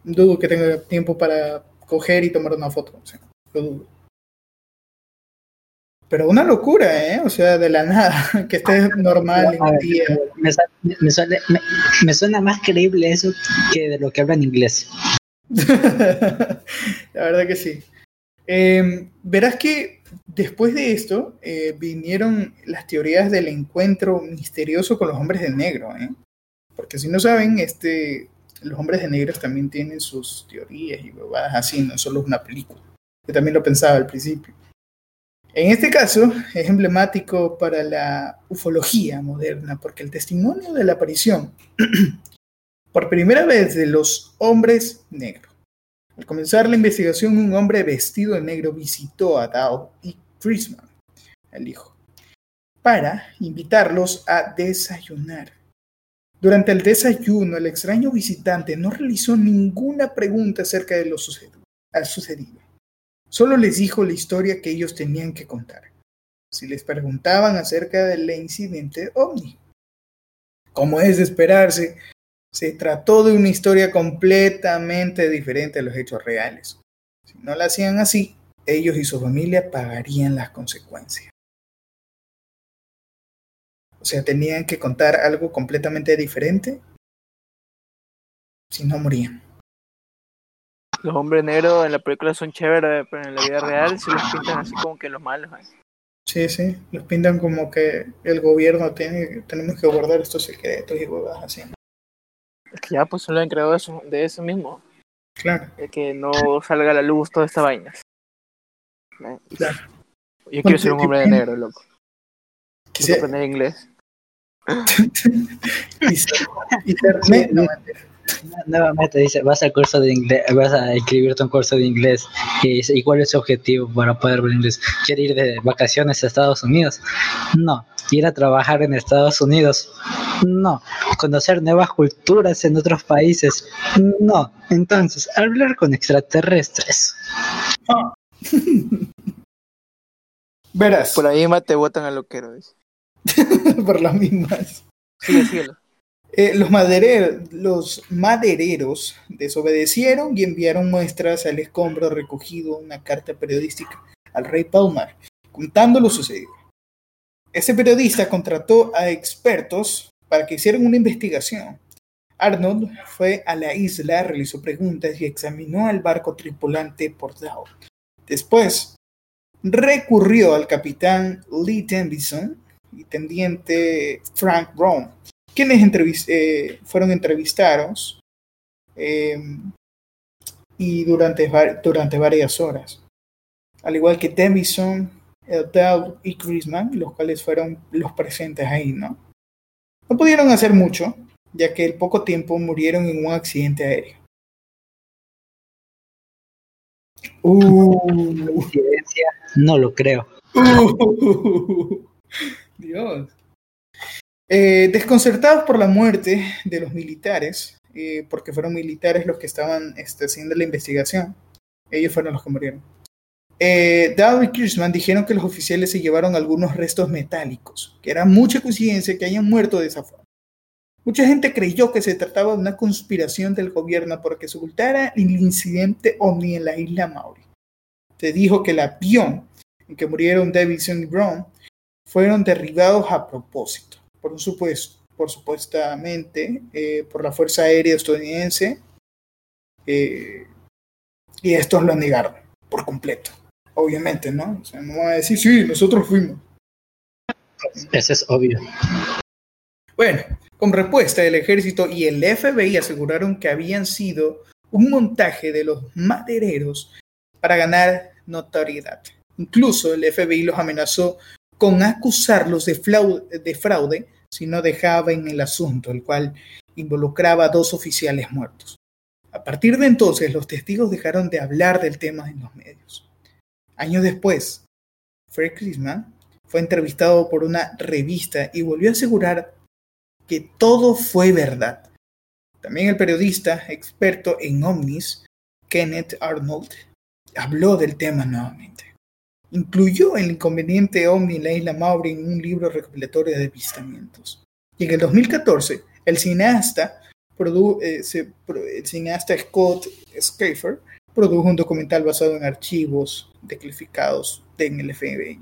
dudo que tenga tiempo para coger y tomar una foto, o sea, lo dudo. Pero una locura, ¿eh? O sea, de la nada, (laughs) que esté normal en el día. Me, me, suena, me, suena más creíble eso que de lo que habla en inglés. (laughs) la verdad que sí. Eh, verás que Después de esto, eh, vinieron las teorías del encuentro misterioso con los hombres de negro, ¿eh? Porque si no saben, este, los hombres de negro también tienen sus teorías y bobadas así, no solo una película. Yo también lo pensaba al principio. En este caso, es emblemático para la ufología moderna, porque el testimonio de la aparición (clears throat) por primera vez de los hombres negros al comenzar la investigación, un hombre vestido de negro visitó a Dao y Chrisman, el hijo, para invitarlos a desayunar. Durante el desayuno, el extraño visitante no realizó ninguna pregunta acerca de lo sucedido. Solo les dijo la historia que ellos tenían que contar. si les preguntaban acerca del incidente ovni. Como es de esperarse, se trató de una historia completamente diferente a los hechos reales. Si no la hacían así, ellos y su familia pagarían las consecuencias. O sea, tenían que contar algo completamente diferente si no morían. Los hombres negros en la película son chéveres, pero en la vida real sí los pintan así como que los malos. ¿eh? Sí, sí, los pintan como que el gobierno tiene, tenemos que guardar estos secretos y huevas así. Es que ya pues solo han creado eso, de eso mismo. Claro. De que no salga a la luz toda esta vaina. ¿Eh? Claro. Yo quiero ser un hombre de negro, loco. Quiero Quise- aprender inglés. (laughs) y ser- y ser- me- no, mentira. Nuevamente dice, vas al curso de inglés, vas a inscribirte a un curso de inglés y dice, ¿y cuál es su objetivo para poder hablar inglés? ¿Quiere ir de vacaciones a Estados Unidos? No. ¿Ir a trabajar en Estados Unidos? No. ¿Conocer nuevas culturas en otros países? No. Entonces, hablar con extraterrestres. Verás, Por ahí más te botan al loquero. (laughs) Por las mismas. Sigue, síguelo. Eh, los, madereros, desobedecieron y enviaron muestras al escombro recogido una carta periodística al rey Palmer, contando lo sucedido. Ese periodista contrató a expertos para que hicieran una investigación. Arnold fue a la isla, realizó preguntas y examinó al barco tripulante por Dow. Después, recurrió al capitán Lee Tennyson y teniente Frank Brown, quienes entrevis- eh, fueron entrevistados eh, y durante, va- durante varias horas. Al igual que Davison, Eldell y Chrisman, los cuales fueron los presentes ahí, ¿no? No pudieron hacer mucho, ya que al poco tiempo murieron en un accidente aéreo. Uh, No lo creo. Uh, (laughs) Dios. Eh, desconcertados por la muerte de los militares, eh, porque fueron militares los que estaban este, haciendo la investigación, ellos fueron los que murieron. Eh, Dow y Kirschman dijeron que los oficiales se llevaron algunos restos metálicos, que era mucha coincidencia que hayan muerto de esa forma. Mucha gente creyó que se trataba de una conspiración del gobierno porque se ocultara el incidente ovni en la isla Maori. Se dijo que el avión en que murieron Davidson y Brown fueron derribados a propósito, por un supuesto, por supuestamente eh, por la Fuerza Aérea estadounidense, eh, y estos lo negaron por completo, obviamente, ¿no? O sea, no van a decir, sí, nosotros fuimos. Eso es obvio. Bueno, con respuesta, el ejército y el FBI aseguraron que habían sido un montaje de los madereros para ganar notoriedad. Incluso el FBI los amenazó con acusarlos de, fraude si no dejaban el asunto, el cual involucraba a dos oficiales muertos. A partir de entonces, los testigos dejaron de hablar del tema en los medios. Años después, Fred Chrisman fue entrevistado por una revista y volvió a asegurar que todo fue verdad. También el periodista experto en ovnis, Kenneth Arnold, habló del tema nuevamente. Incluyó el inconveniente ovni en la isla Maori en un libro recopilatorio de avistamientos. Y en el 2014, el cineasta, produ- eh, el cineasta Scott Schaefer produjo un documental basado en archivos declasificados en el FBI.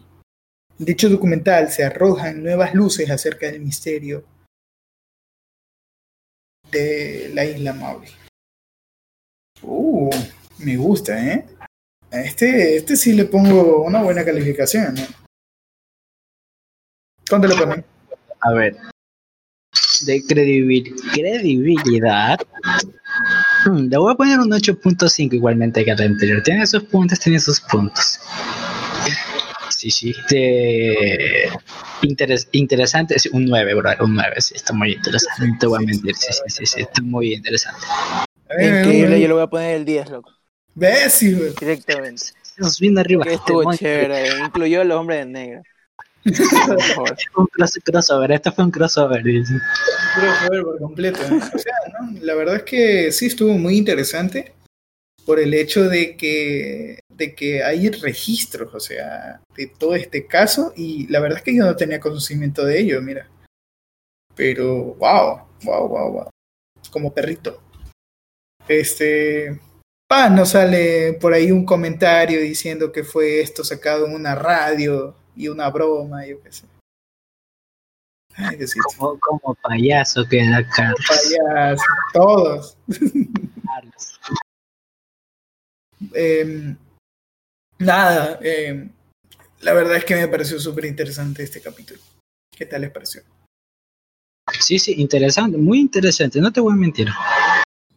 En dicho documental se arrojan nuevas luces acerca del misterio de la isla Maui. Uh, me gusta, ¿eh? A este, este sí le pongo una buena calificación, ¿no? ¿Cuánto le ponen? A ver. De credibil- credibilidad. Hmm, le voy a poner un 8.5 igualmente que al anterior. Tiene sus puntos, tiene sus puntos. Sí, sí. De... interes- interesante, sí, un 9, bro. Un 9, sí, está muy interesante. No te voy a mentir, sí, sí, sí, sí, está muy interesante. Increíble, yo le voy a poner el 10, loco. ¿Ves, güey? Directamente. Estamos bien arriba. Que estuvo chévere. Incluyó a los hombres de negro. (laughs) Un cross- crossover, esto fue un crossover. Puro poder por completo. O sea, ¿no? la verdad es que sí estuvo muy interesante por el hecho de que de que hay registros, o sea, de todo este caso y la verdad es que yo no tenía conocimiento de ello, mira. Pero, wow, wow, wow, wow. Como perrito. Este, pa, no sale por ahí un comentario diciendo que fue esto sacado en una radio y una broma, yo qué sé. Ay, como, como, payaso queda Carlos. Payaso, todos. (laughs) eh, nada, eh, la verdad es que me pareció súper interesante este capítulo. ¿Qué tal les pareció? Sí, sí, interesante, muy interesante, no te voy a mentir.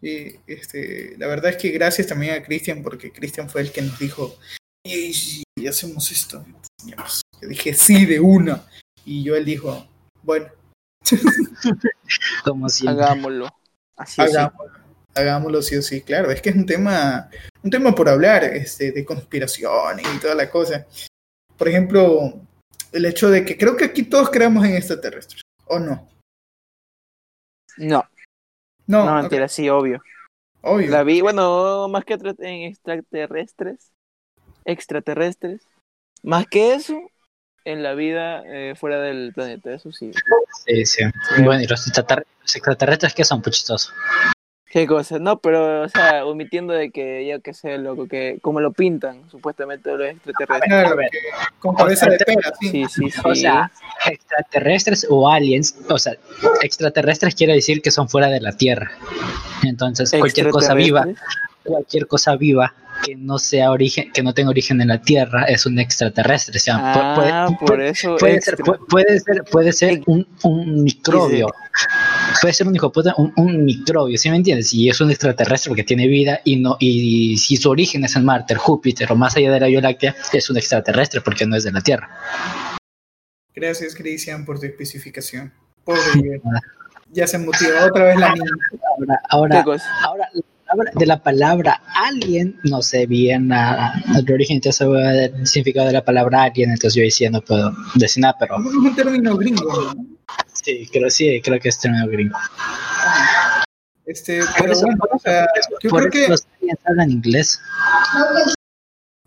Sí, este, la verdad es que gracias también a Cristian, porque Cristian fue el que nos dijo, y, y hacemos esto. Yo dije, sí, de una. Y yo él dijo, bueno. (laughs) Como si Hagámoslo. Así hagámoslo, hagámoslo sí o sí, claro. Es que es un tema, un tema por hablar, este, de conspiración y toda la cosa. Por ejemplo, el hecho de que creo que aquí todos creamos en extraterrestres, ¿o no? No. No, No, mentira, sí, obvio. obvio. La vi, bueno, más que en extraterrestres. Extraterrestres. Más que eso, en la vida eh, fuera del planeta, eso sí. Sí, sí. Bueno, y los extraterrestres, los extraterrestres que son puchitos. ¿Qué cosa? No, pero, o sea, omitiendo de que yo que sé, loco, que como lo pintan, supuestamente los extraterrestres. Claro, A ver. con cabeza de pera, sí. Sí, sí, sí. O sea, extraterrestres o aliens, o sea, extraterrestres quiere decir que son fuera de la Tierra. Entonces, cualquier cosa viva, cualquier cosa viva que no sea origen, que no tenga origen en la Tierra es un extraterrestre. O sea, Ah, puede, por puede- eso. puede extra. ser, pu- puede ser, puede ser un, un microbio. Puede ser un hijo puta, un, un microbio, ¿sí me entiendes? Y es un extraterrestre porque tiene vida y no y si su origen es en Marte, Júpiter o más allá de la Vía Láctea, es un extraterrestre porque no es de la Tierra. Gracias, Cristian, por tu especificación. Pobre. Ya se motivó otra vez la niña. Ahora, palabra- de la palabra alien, no sé bien el origen el significado de la palabra alien, entonces yo decía no puedo decir nada, pero Es un término gringo, ¿no? sí, creo, sí, creo que es término gringo. Este, pero eso, bueno, o sea, yo creo que, los aliens hablan inglés.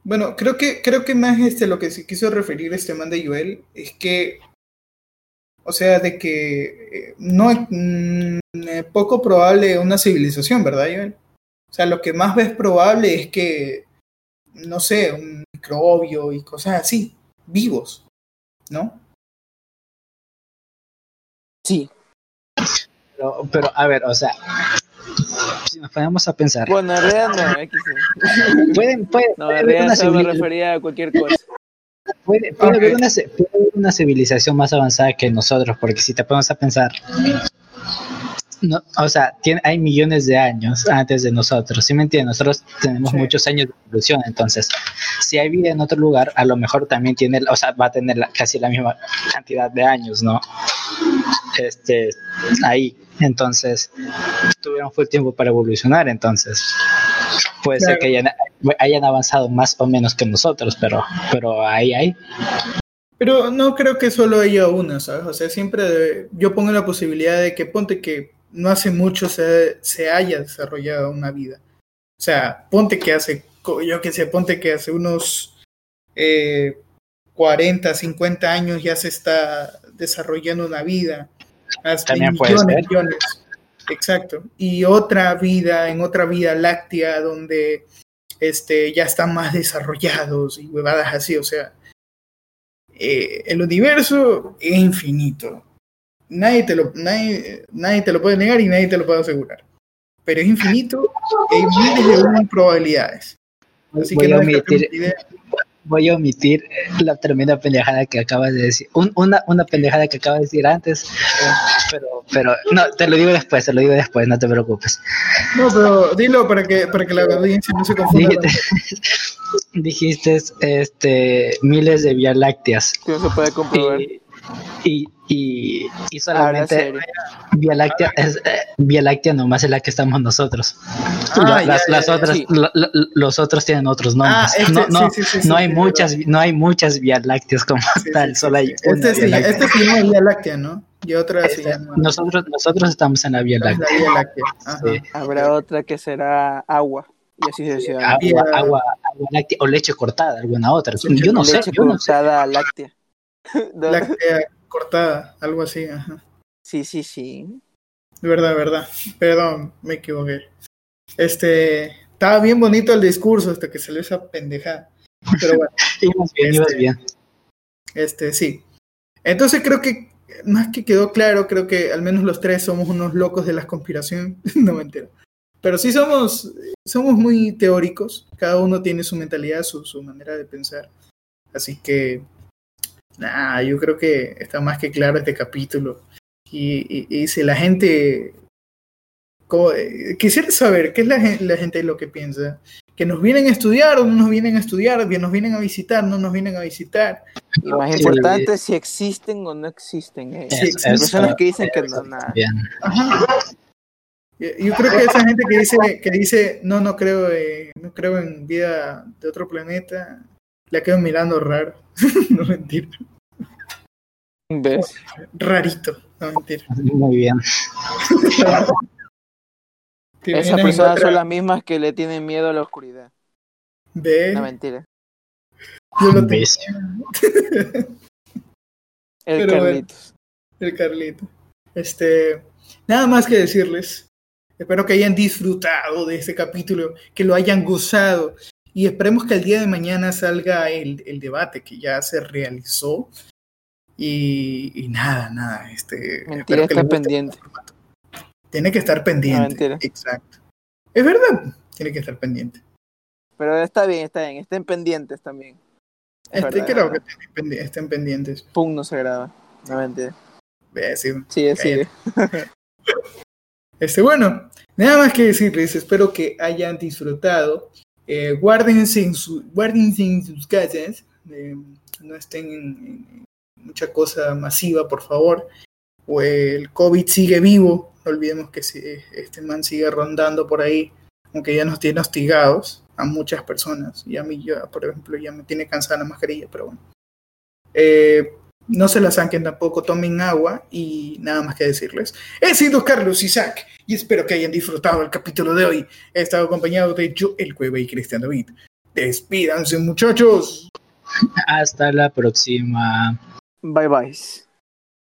bueno, creo que, creo que más este, lo que se quiso referir este man de Joel es que, o sea, de que eh, no es mm, eh, poco probable una civilización, ¿verdad, Joel? O sea, lo que más ves probable es que, no sé, un microbio y cosas así, vivos, ¿no? Sí. Pero, pero, a ver, o sea, si nos ponemos a pensar, Bueno, en realidad no, X. pueden, puede, No, en realidad una solo me refería a cualquier cosa. Puede, puede haber una, puede haber una civilización más avanzada que nosotros, porque si te pones a pensar, no, o sea, tiene, hay millones de años antes de nosotros, ¿sí me entiendes? Nosotros tenemos Sí. muchos años de evolución, entonces, si hay vida en otro lugar, a lo mejor también tiene, o sea, va a tener la- casi la misma cantidad de años, ¿no? Este, ahí, entonces, tuvieron full tiempo para evolucionar, entonces, puede ser que hayan, hayan avanzado más o menos que nosotros, pero, pero ahí hay. Pero no creo que solo haya una, ¿sabes? O sea, siempre yo pongo la posibilidad de que ponte que no hace mucho se, se haya desarrollado una vida. O sea, ponte que hace, yo qué sé, ponte que hace unos eh, 40, 50 años ya se está desarrollando una vida. También puede millones, ser. millones. Exacto. Y otra vida, en otra vida láctea donde este, ya están más desarrollados y huevadas así, o sea, eh, el universo es infinito. Nadie te, lo, nadie, nadie te lo puede negar y nadie te lo puede asegurar. Pero es infinito y hay miles de probabilidades. Así voy, que a no omitir, voy a omitir la tremenda pendejada que acabas de decir. Un- una, una pendejada que acabas de decir antes, pero, pero no, te lo digo después, te lo digo después, no te preocupes. No, pero dilo para que, para que la audiencia no se confunda. Dijiste, (laughs) dijiste este, miles de vías lácteas. Que no se puede comprobar. Y, y, y, y solamente. Vía Láctea, es, eh, Vía Láctea nomás es la que estamos nosotros. Ah, La- las, ya, las ya, otras, sí. los otros tienen otros nombres. Ah, este, no, no, sí, sí, sí, no sí, hay muchas, no hay muchas Vías Lácteas como Sí, tal, solo hay sí. una Este, Vía este se llama Vía Láctea, ¿no? Y otra se Este, llama nosotros, nosotros estamos en la Vía la Láctea. Vía Láctea. Ajá. Sí. Habrá otra que será agua. Y así sucesivamente. Agua, Había- agua, agua láctea o leche cortada, alguna otra. Yo no sé, Leche yo no sé. cortada láctea. (laughs) No, Láctea cortada, algo así, ajá. Sí, sí, sí. De verdad, verdad. Perdón, me equivoqué. Este, estaba bien bonito el discurso hasta que salió esa pendejada. Pero bueno, Ibas bien, ibas Este- bien. este, sí. Entonces creo que, más que quedó claro, creo que al menos los tres somos unos locos de la conspiración. (laughs) no me entero. Pero sí somos, somos muy teóricos. Cada uno tiene su mentalidad, su, su manera de pensar. Así que, nada, yo creo que está más que claro este capítulo. Y, y- y si la gente... como- eh, quisiera saber qué es la, la gente lo que piensa. Que nos vienen a estudiar o no nos vienen a estudiar, que nos vienen a visitar, no nos vienen a visitar. Y más Sí. importante, si existen o no existen. eh. Sí, Es- existen es- personas que dicen que no, nada. Ajá. Yo creo que esa gente que dice, que dice no, no creo, eh, no creo en vida de otro planeta, la quedo mirando raro. (laughs) no mentira. ¿Ves? Rarito, no mentira. Muy bien. ¿Te Esas personas otra- son las mismas que le tienen miedo a la oscuridad. Ve, No, mentira. yo lo tengo. ¿Ves? (laughs) El Pero bueno. Carlitos. El Carlito. Este, nada más que decirles. Espero que hayan disfrutado de este capítulo, que lo hayan gozado. Y esperemos que el día de mañana salga el, el debate que ya se realizó. Y, y nada, nada. Este, Mentira, espero que está pendiente. Tiene que estar pendiente. No. Exacto. Es verdad, tiene que estar pendiente. Pero está bien, está bien. Estén pendientes también. Es Este, verdad, creo que estén pendi- estén pendientes. Pum, no se graba. No, mentira. Sí. Sigue, sigue. (laughs) Este, bueno, nada más que decirles, espero que hayan disfrutado. Eh, guárdense, en su, guárdense en sus casas, eh, no estén en, mucha cosa masiva, por favor. O el COVID sigue vivo, no olvidemos que este man sigue rondando por ahí, aunque ya nos tiene hostigados a muchas personas. Y a mí, ya, por ejemplo, ya me tiene cansada la mascarilla, pero bueno. Eh, no se la saquen tampoco, tomen agua y nada más que decirles. He sido Carlos Isaac y espero que hayan disfrutado el capítulo de hoy. He estado acompañado de Joel Cueva y Cristian David. Despídanse, muchachos. Hasta la próxima. Bye bye.